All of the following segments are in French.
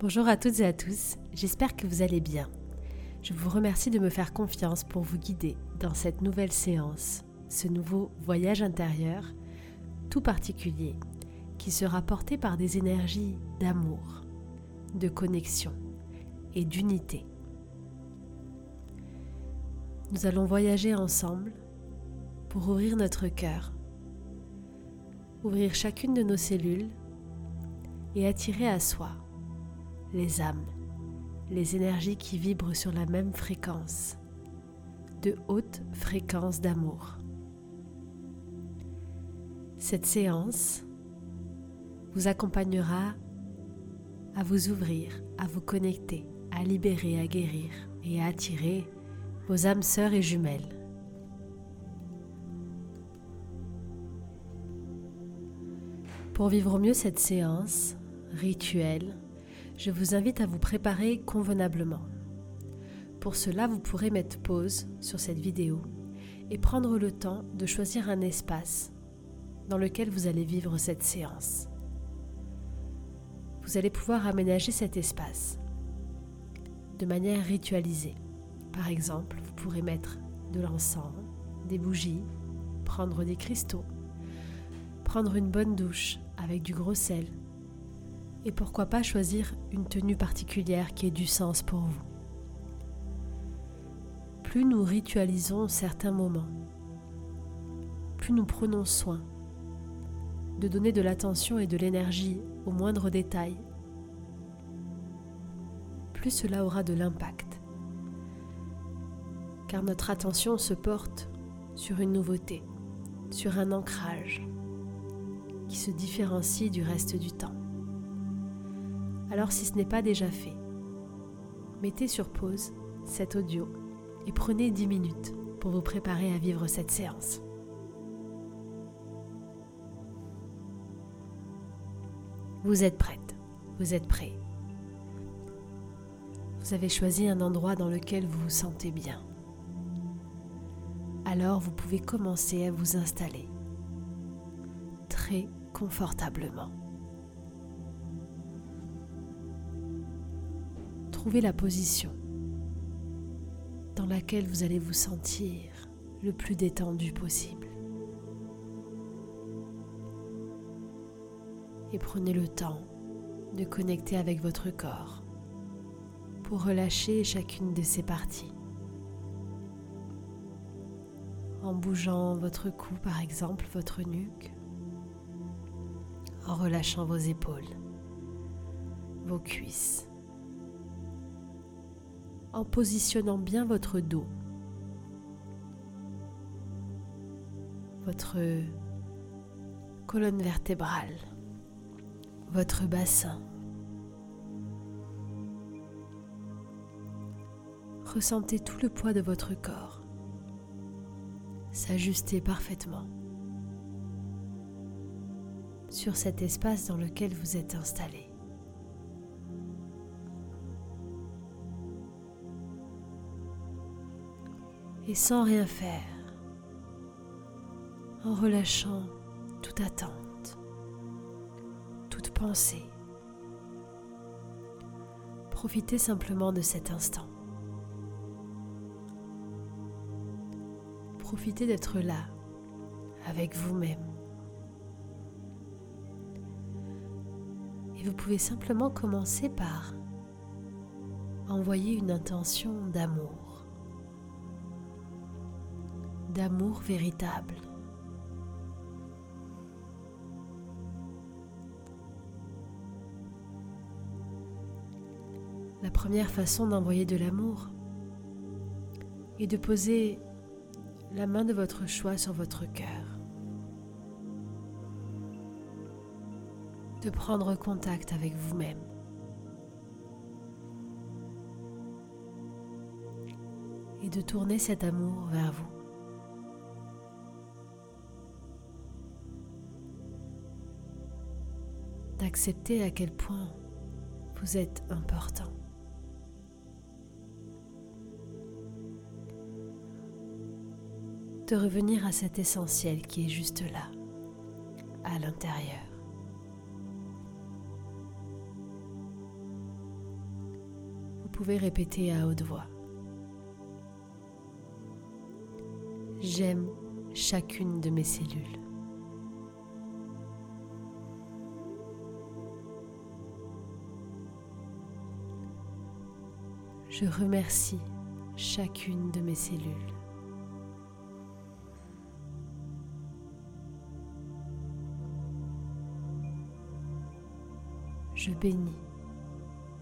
Bonjour à toutes et à tous, j'espère que vous allez bien. Je vous remercie de me faire confiance pour vous guider dans cette nouvelle séance, ce nouveau voyage intérieur tout particulier qui sera porté par des énergies d'amour, de connexion et d'unité. Nous allons voyager ensemble pour ouvrir notre cœur, ouvrir chacune de nos cellules et attirer à soi les âmes, les énergies qui vibrent sur la même fréquence, de haute fréquence d'amour. Cette séance vous accompagnera à vous ouvrir, à vous connecter, à libérer, à guérir et à attirer vos âmes sœurs et jumelles. Pour vivre au mieux cette séance rituelle, je vous invite à vous préparer convenablement. Pour cela, vous pourrez mettre pause sur cette vidéo et prendre le temps de choisir un espace dans lequel vous allez vivre cette séance. Vous allez pouvoir aménager cet espace de manière ritualisée. Par exemple, vous pourrez mettre de l'encens, des bougies, prendre des cristaux, prendre une bonne douche avec du gros sel et pourquoi pas choisir une tenue particulière qui ait du sens pour vous. Plus nous ritualisons certains moments, plus nous prenons soin de donner de l'attention et de l'énergie aux moindres détails, plus cela aura de l'impact. Car notre attention se porte sur une nouveauté, sur un ancrage qui se différencie du reste du temps. Alors si ce n'est pas déjà fait, mettez sur pause cet audio et prenez 10 minutes pour vous préparer à vivre cette séance. Vous êtes prête, vous êtes prêt? Vous avez choisi un endroit dans lequel vous vous sentez bien. Alors vous pouvez commencer à vous installer très confortablement. Trouvez la position dans laquelle vous allez vous sentir le plus détendu possible. Et prenez le temps de connecter avec votre corps pour relâcher chacune de ses parties. En bougeant votre cou par exemple, votre nuque, en relâchant vos épaules, vos cuisses en positionnant bien votre dos, votre colonne vertébrale, votre bassin. Ressentez tout le poids de votre corps s'ajuster parfaitement sur cet espace dans lequel vous êtes installé. Et sans rien faire, en relâchant toute attente, toute pensée. Profitez simplement de cet instant. Profitez d'être là, avec vous-même. Et vous pouvez simplement commencer par envoyer une intention d'amour d'amour véritable. La première façon d'envoyer de l'amour est de poser la main de votre choix sur votre cœur. De prendre contact avec vous-même. Et de tourner cet amour vers vous. D'accepter à quel point vous êtes important. De revenir à cet essentiel qui est juste là, à l'intérieur. pouvez répéter à haute voix. J'aime chacune de mes cellules. Je remercie chacune de mes cellules. Je bénis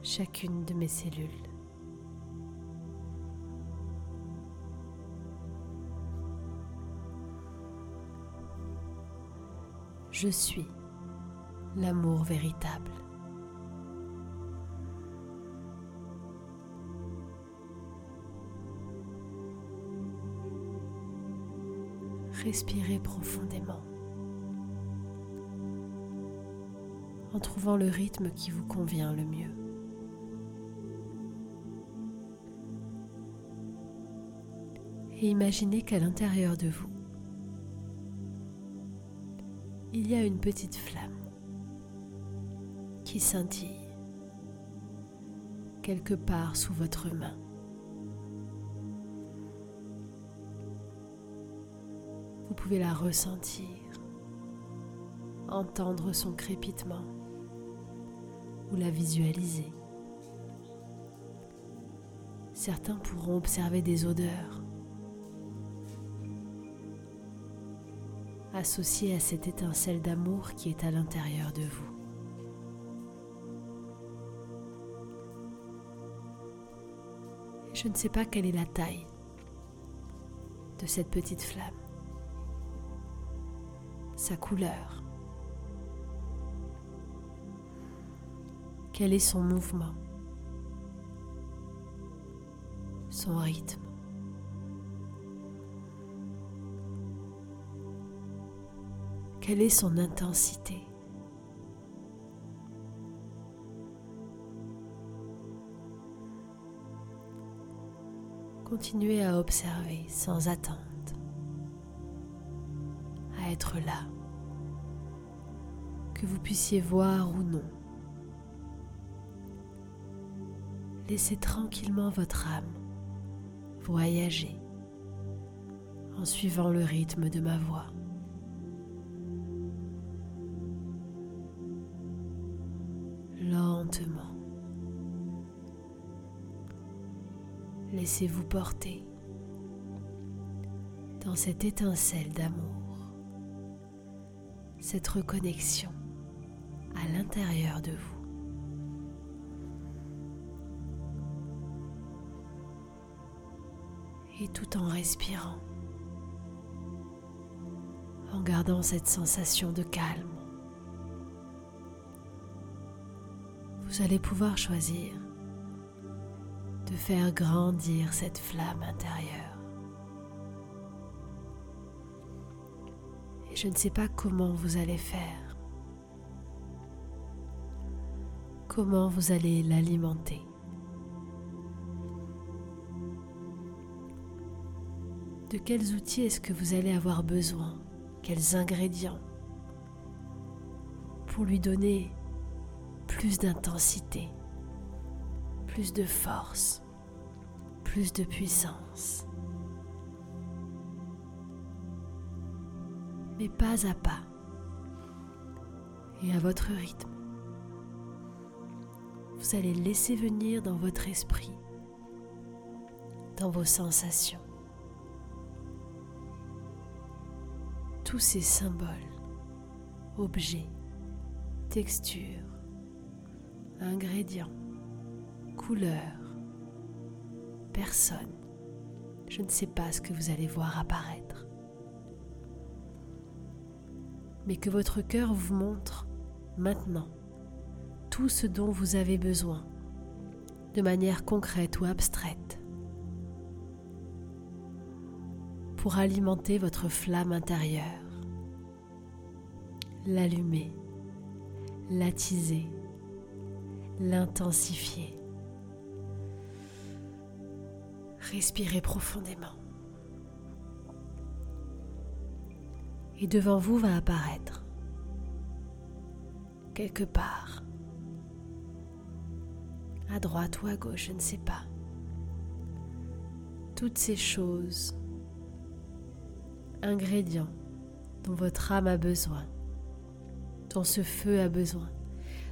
chacune de mes cellules. Je suis l'amour véritable. Respirez profondément en trouvant le rythme qui vous convient le mieux. Et imaginez qu'à l'intérieur de vous, il y a une petite flamme qui scintille quelque part sous votre main. Pouvez la ressentir, entendre son crépitement ou la visualiser. Certains pourront observer des odeurs associées à cette étincelle d'amour qui est à l'intérieur de vous. Je ne sais pas quelle est la taille de cette petite flamme sa couleur. Quel est son mouvement, son rythme. Quelle est son intensité? Continuez à observer sans attendre être là, que vous puissiez voir ou non. Laissez tranquillement votre âme voyager en suivant le rythme de ma voix. Lentement. Laissez-vous porter dans cette étincelle d'amour cette reconnexion à l'intérieur de vous. Et tout en respirant, en gardant cette sensation de calme, vous allez pouvoir choisir de faire grandir cette flamme intérieure. Je ne sais pas comment vous allez faire, comment vous allez l'alimenter. De quels outils est-ce que vous allez avoir besoin? Quels ingrédients? Pour lui donner plus d'intensité, plus de force, plus de puissance pas à pas et à votre rythme. Vous allez laisser venir dans votre esprit, dans vos sensations, tous ces symboles, objets, textures, ingrédients, couleurs, personnes. Je ne sais pas ce que vous allez voir apparaître mais que votre cœur vous montre maintenant tout ce dont vous avez besoin, de manière concrète ou abstraite, pour alimenter votre flamme intérieure, l'allumer, l'attiser, l'intensifier. Respirez profondément. Et devant vous va apparaître. Quelque part. À droite ou à gauche, je ne sais pas. Toutes ces choses, ingrédients dont votre âme a besoin, dont ce feu a besoin,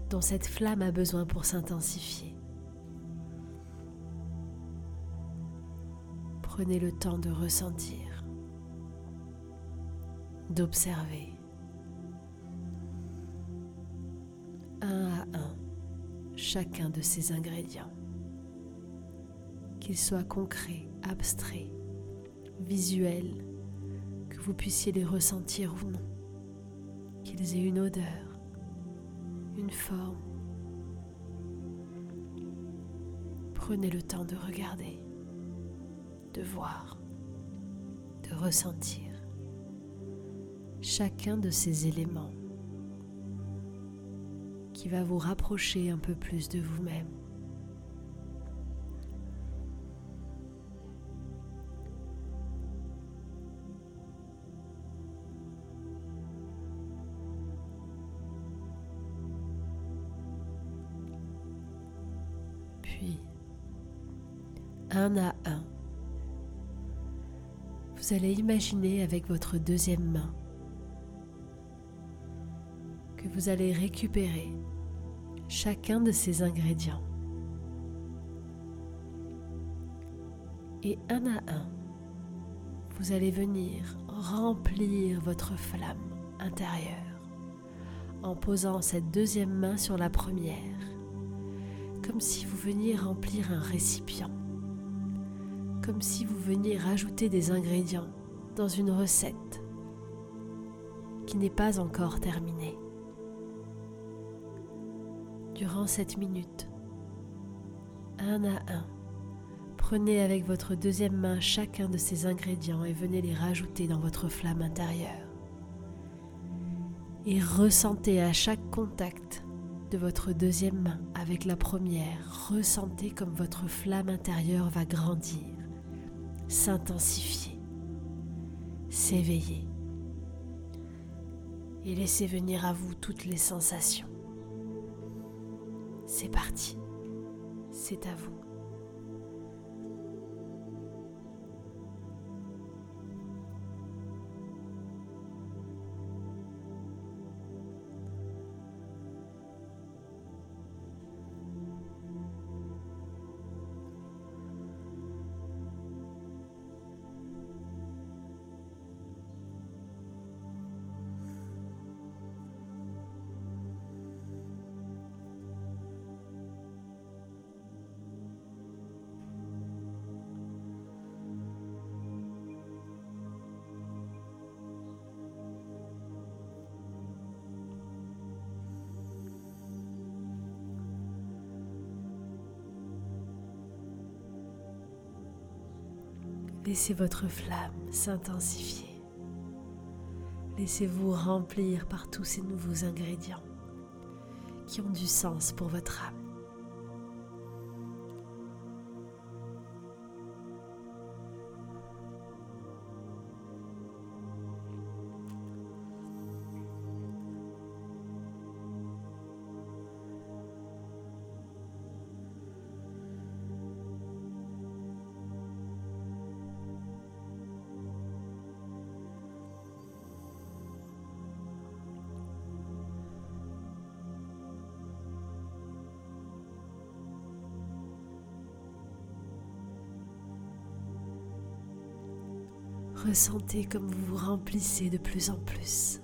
dont cette flamme a besoin pour s'intensifier. Prenez le temps de ressentir, d'observer, un à un, chacun de ces ingrédients, qu'ils soient concrets, abstraits, visuels, que vous puissiez les ressentir ou non, qu'ils aient une odeur, une forme. Prenez le temps de regarder de voir, de ressentir chacun de ces éléments qui va vous rapprocher un peu plus de vous-même. Puis, un à un, vous allez imaginer avec votre deuxième main vous allez récupérer chacun de ces ingrédients. Et un à un, vous allez venir remplir votre flamme intérieure en posant cette deuxième main sur la première, comme si vous veniez remplir un récipient comme si vous veniez rajouter des ingrédients dans une recette qui n'est pas encore terminée. Durant cette minute, un à un, prenez avec votre deuxième main chacun de ces ingrédients et venez les rajouter dans votre flamme intérieure. Et ressentez à chaque contact de votre deuxième main avec la première, ressentez comme votre flamme intérieure va grandir s'intensifier, s'éveiller et laissez venir à vous toutes les sensations. C'est parti, c'est à vous. Laissez votre flamme s'intensifier. Laissez-vous remplir par tous ces nouveaux ingrédients qui ont du sens pour votre âme. Ressentez comme vous vous remplissez de plus en plus.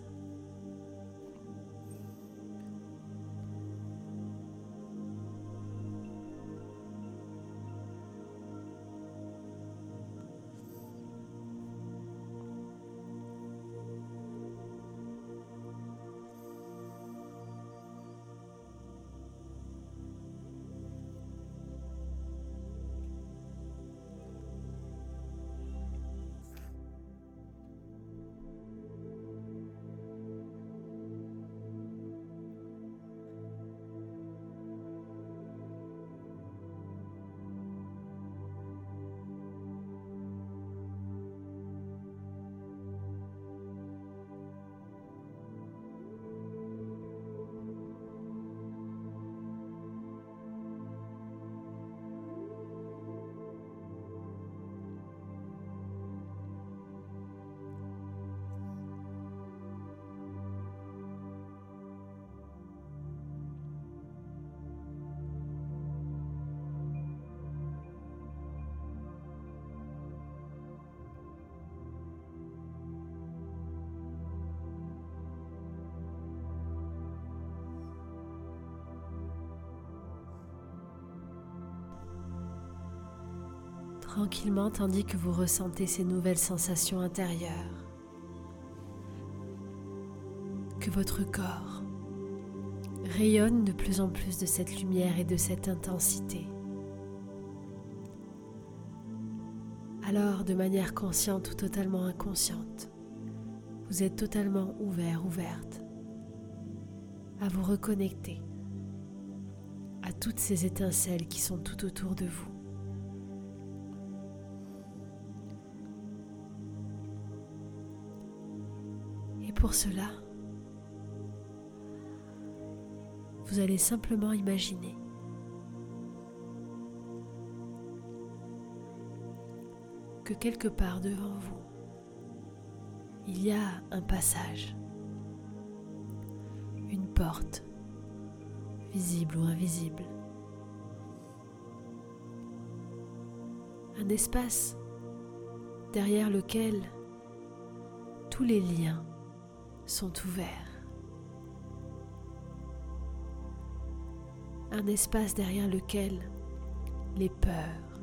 Tranquillement tandis que vous ressentez ces nouvelles sensations intérieures, que votre corps rayonne de plus en plus de cette lumière et de cette intensité. Alors, de manière consciente ou totalement inconsciente, vous êtes totalement ouvert, ouverte à vous reconnecter à toutes ces étincelles qui sont tout autour de vous. Pour cela, vous allez simplement imaginer que quelque part devant vous, il y a un passage, une porte, visible ou invisible, un espace derrière lequel tous les liens sont ouverts, un espace derrière lequel les peurs,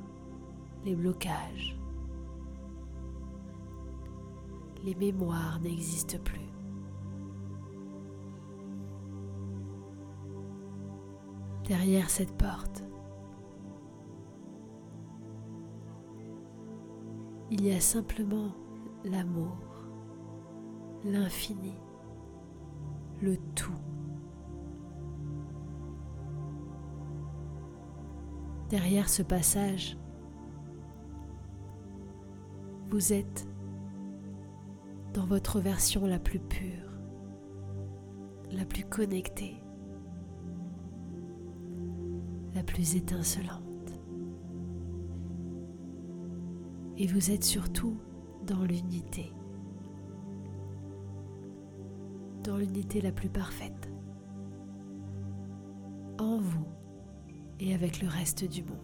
les blocages, les mémoires n'existent plus. Derrière cette porte, il y a simplement l'amour, l'infini, le tout. Derrière ce passage, vous êtes dans votre version la plus pure, la plus connectée, la plus étincelante. Et vous êtes surtout dans l'unité, dans l'unité la plus parfaite, en vous et avec le reste du monde.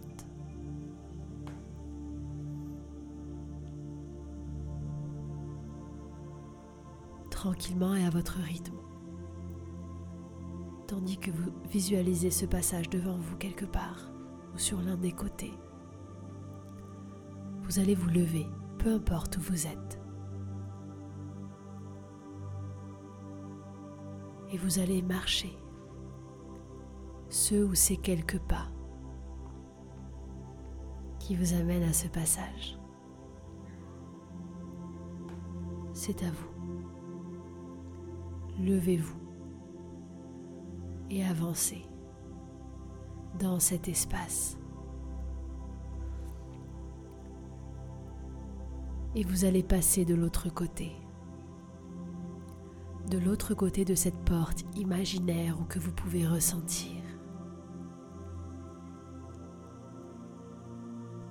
tranquillement et à votre rythme, tandis que vous visualisez ce passage devant vous quelque part ou sur l'un des côtés. Vous allez vous lever, peu importe où vous êtes. Et vous allez marcher ce ou ces quelques pas qui vous amènent à ce passage. C'est à vous levez-vous et avancez dans cet espace. Et vous allez passer de l'autre côté, de l'autre côté de cette porte imaginaire ou que vous pouvez ressentir.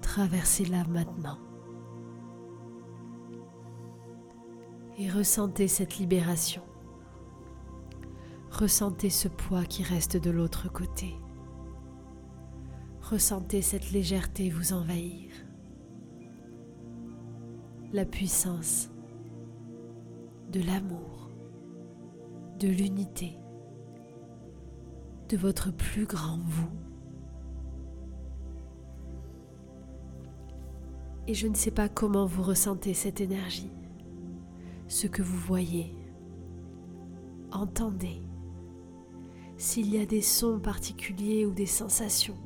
Traversez-la maintenant. Et ressentez cette libération. Ressentez ce poids qui reste de l'autre côté. Ressentez cette légèreté vous envahir. La puissance de l'amour, de l'unité, de votre plus grand vous. Et je ne sais pas comment vous ressentez cette énergie, ce que vous voyez, entendez s'il y a des sons particuliers ou des sensations,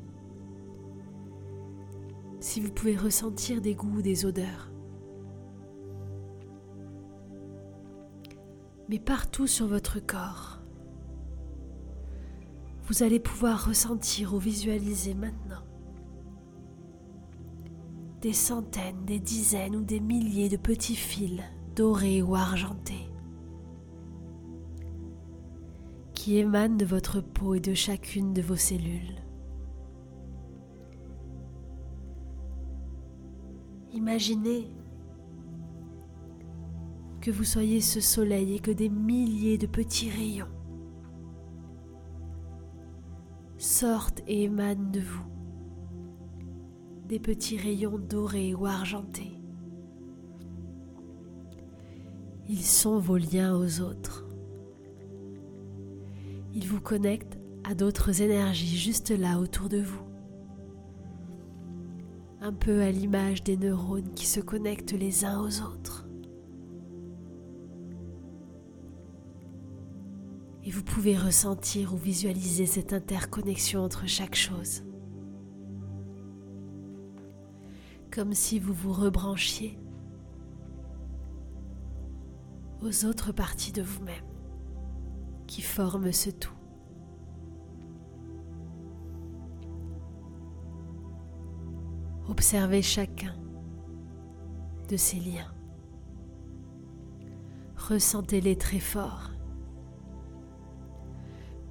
si vous pouvez ressentir des goûts des odeurs. Mais partout sur votre corps, vous allez pouvoir ressentir ou visualiser maintenant des centaines, des dizaines ou des milliers de petits fils dorés ou argentés qui émane de votre peau et de chacune de vos cellules. Imaginez que vous soyez ce soleil et que des milliers de petits rayons sortent et émanent de vous. Des petits rayons dorés ou argentés. Ils sont vos liens aux autres. Il vous connecte à d'autres énergies juste là autour de vous. un peu à l'image des neurones qui se connectent les uns aux autres. Vous pouvez ressentir ou visualiser cette interconnexion entre chaque chose. Comme si vous vous rebranchiez aux autres parties de vous-même qui forment ce tout. Observez chacun de ces liens. Ressentez-les très fort,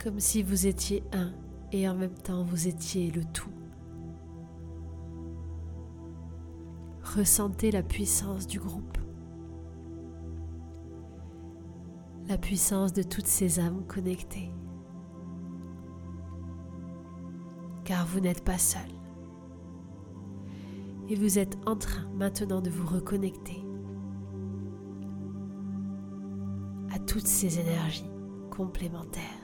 comme si vous étiez un et en même temps vous étiez le tout. Ressentez la puissance du groupe, la puissance de toutes ces âmes connectées, car vous n'êtes pas seul. Et vous êtes en train maintenant de vous reconnecter à toutes ces énergies complémentaires,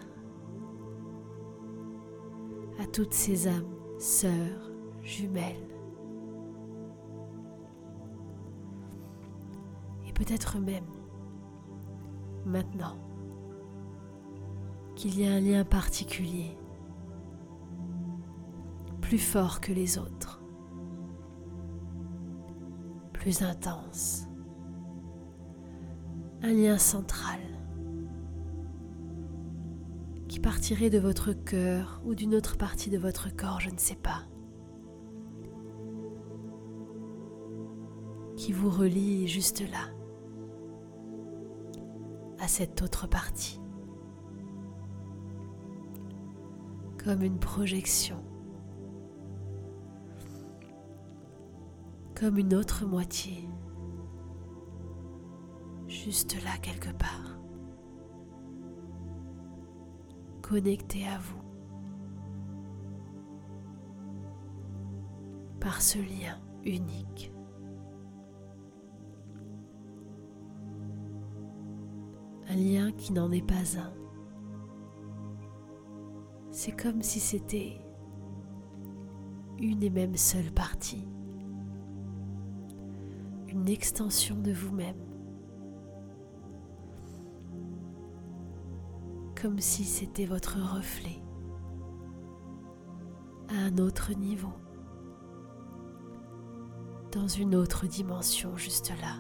toutes ces âmes, sœurs, jumelles. Et peut-être même maintenant qu'il y a un lien particulier, plus fort que les autres plus intense, un lien central qui partirait de votre cœur ou d'une autre partie de votre corps, je ne sais pas, qui vous relie juste là, à cette autre partie, comme une projection. Comme une autre moitié, juste là quelque part, connecté à vous par ce lien unique. Un lien qui n'en est pas un. C'est comme si c'était une et même seule partie une extension de vous-même. Comme si c'était votre reflet à un autre niveau, dans une autre dimension juste là.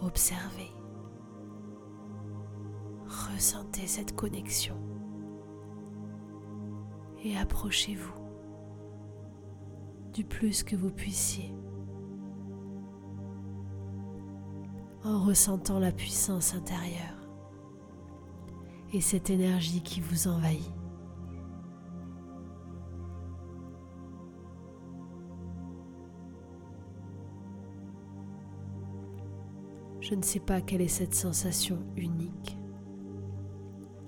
Observez, ressentez cette connexion et approchez-vous du plus que vous puissiez. En ressentant la puissance intérieure et cette énergie qui vous envahit. Je ne sais pas quelle est cette sensation unique,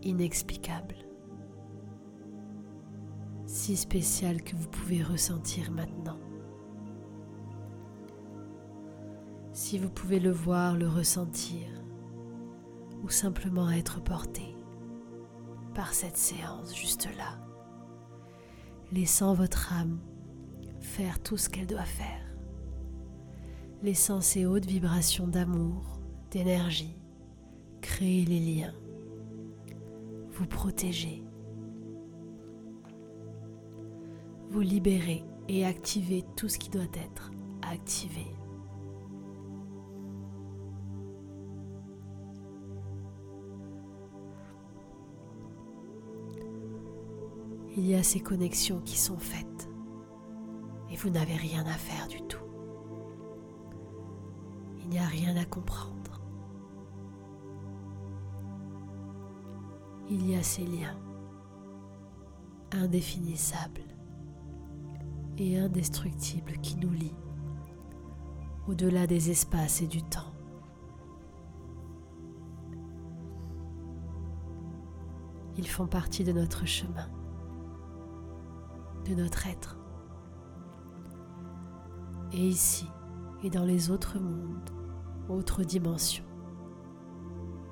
inexplicable si spécial que vous pouvez ressentir maintenant. Si vous pouvez le voir, le ressentir, ou simplement être porté par cette séance juste là, laissant votre âme faire tout ce qu'elle doit faire, laissant ces hautes vibrations d'amour, d'énergie, créer les liens, vous protéger vous libérez et activez tout ce qui doit être activé. Il y a ces connexions qui sont faites et vous n'avez rien à faire du tout. Il n'y a rien à comprendre. Il y a ces liens indéfinissables et indestructible qui nous lie au-delà des espaces et du temps. Ils font partie de notre chemin, de notre être. Et ici et dans les autres mondes, autres dimensions,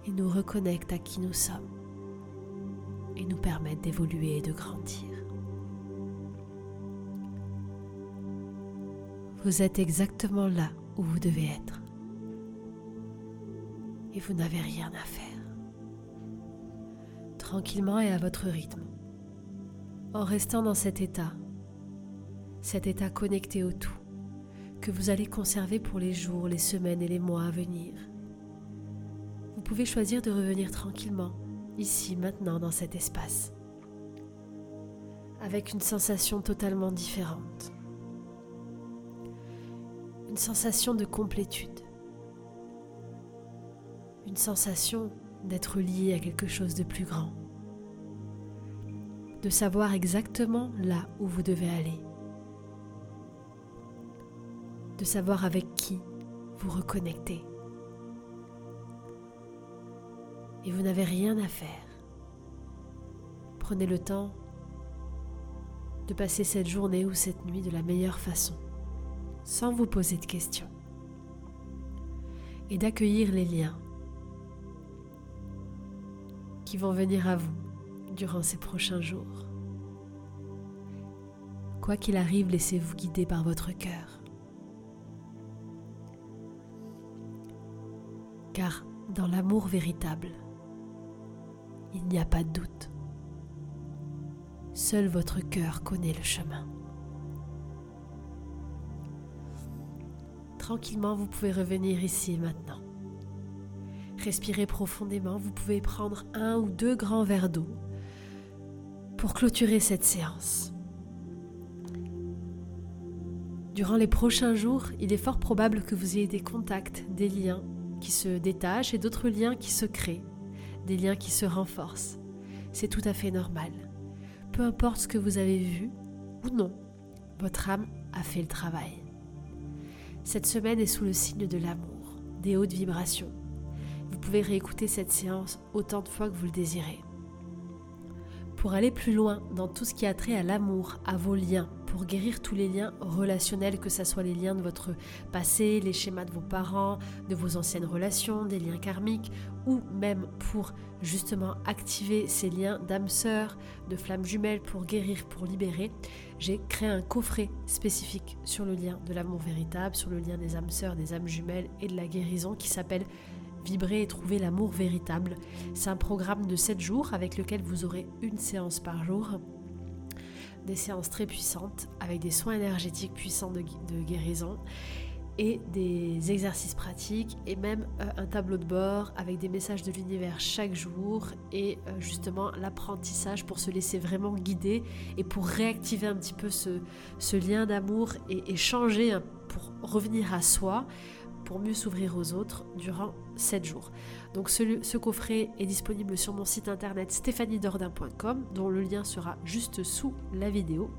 il nous reconnecte à qui nous sommes et nous permet d'évoluer et de grandir. Vous êtes exactement là où vous devez être et vous n'avez rien à faire. Tranquillement et à votre rythme, en restant dans cet état, cet état connecté au tout, que vous allez conserver pour les jours, les semaines et les mois à venir. Vous pouvez choisir de revenir tranquillement, ici, maintenant, dans cet espace, avec une sensation totalement différente. Une sensation de complétude, une sensation d'être lié à quelque chose de plus grand, de savoir exactement là où vous devez aller, de savoir avec qui vous reconnecter. Et vous n'avez rien à faire. Prenez le temps de passer cette journée ou cette nuit de la meilleure façon sans vous poser de questions et d'accueillir les liens qui vont venir à vous durant ces prochains jours. Quoi qu'il arrive, laissez-vous guider par votre cœur. Car dans l'amour véritable, il n'y a pas de doute. Seul votre cœur connaît le chemin. tranquillement, vous pouvez revenir ici et maintenant. Respirez profondément, vous pouvez prendre un ou deux grands verres d'eau pour clôturer cette séance. Durant les prochains jours, il est fort probable que vous ayez des contacts, des liens qui se détachent et d'autres liens qui se créent, des liens qui se renforcent. C'est tout à fait normal. Peu importe ce que vous avez vu ou non, votre âme a fait le travail. Cette semaine est sous le signe de l'amour, des hautes vibrations. Vous pouvez réécouter cette séance autant de fois que vous le désirez. Pour aller plus loin dans tout ce qui a trait à l'amour, à vos liens, pour guérir tous les liens relationnels, que ce soit les liens de votre passé, les schémas de vos parents, de vos anciennes relations, des liens karmiques, ou même pour justement activer ces liens d'âme sœur, de flammes jumelles, pour guérir, pour libérer, j'ai créé un coffret spécifique sur le lien de l'amour véritable, sur le lien des âmes sœurs, des âmes jumelles et de la guérison qui s'appelle Vibrer et trouver l'amour véritable. C'est un programme de 7 jours avec lequel vous aurez une séance par jour des séances très puissantes avec des soins énergétiques puissants de, guérison et des exercices pratiques et même euh, un tableau de bord avec des messages de l'univers chaque jour et euh, justement l'apprentissage pour se laisser vraiment guider et pour réactiver un petit peu ce, lien d'amour et, et changer hein, pour revenir à soi pour mieux s'ouvrir aux autres durant 7 jours. Donc ce, coffret est disponible sur mon site internet stéphaniedordin.com dont le lien sera juste sous la vidéo.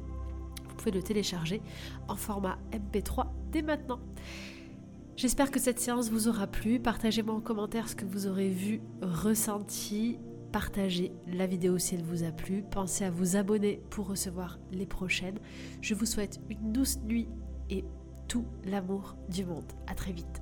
Vous pouvez le télécharger en format MP3 dès maintenant. J'espère que cette séance vous aura plu. Partagez-moi en commentaire ce que vous aurez vu, ressenti. Partagez la vidéo si elle vous a plu. Pensez à vous abonner pour recevoir les prochaines. Je vous souhaite une douce nuit et tout l'amour du monde. À très vite.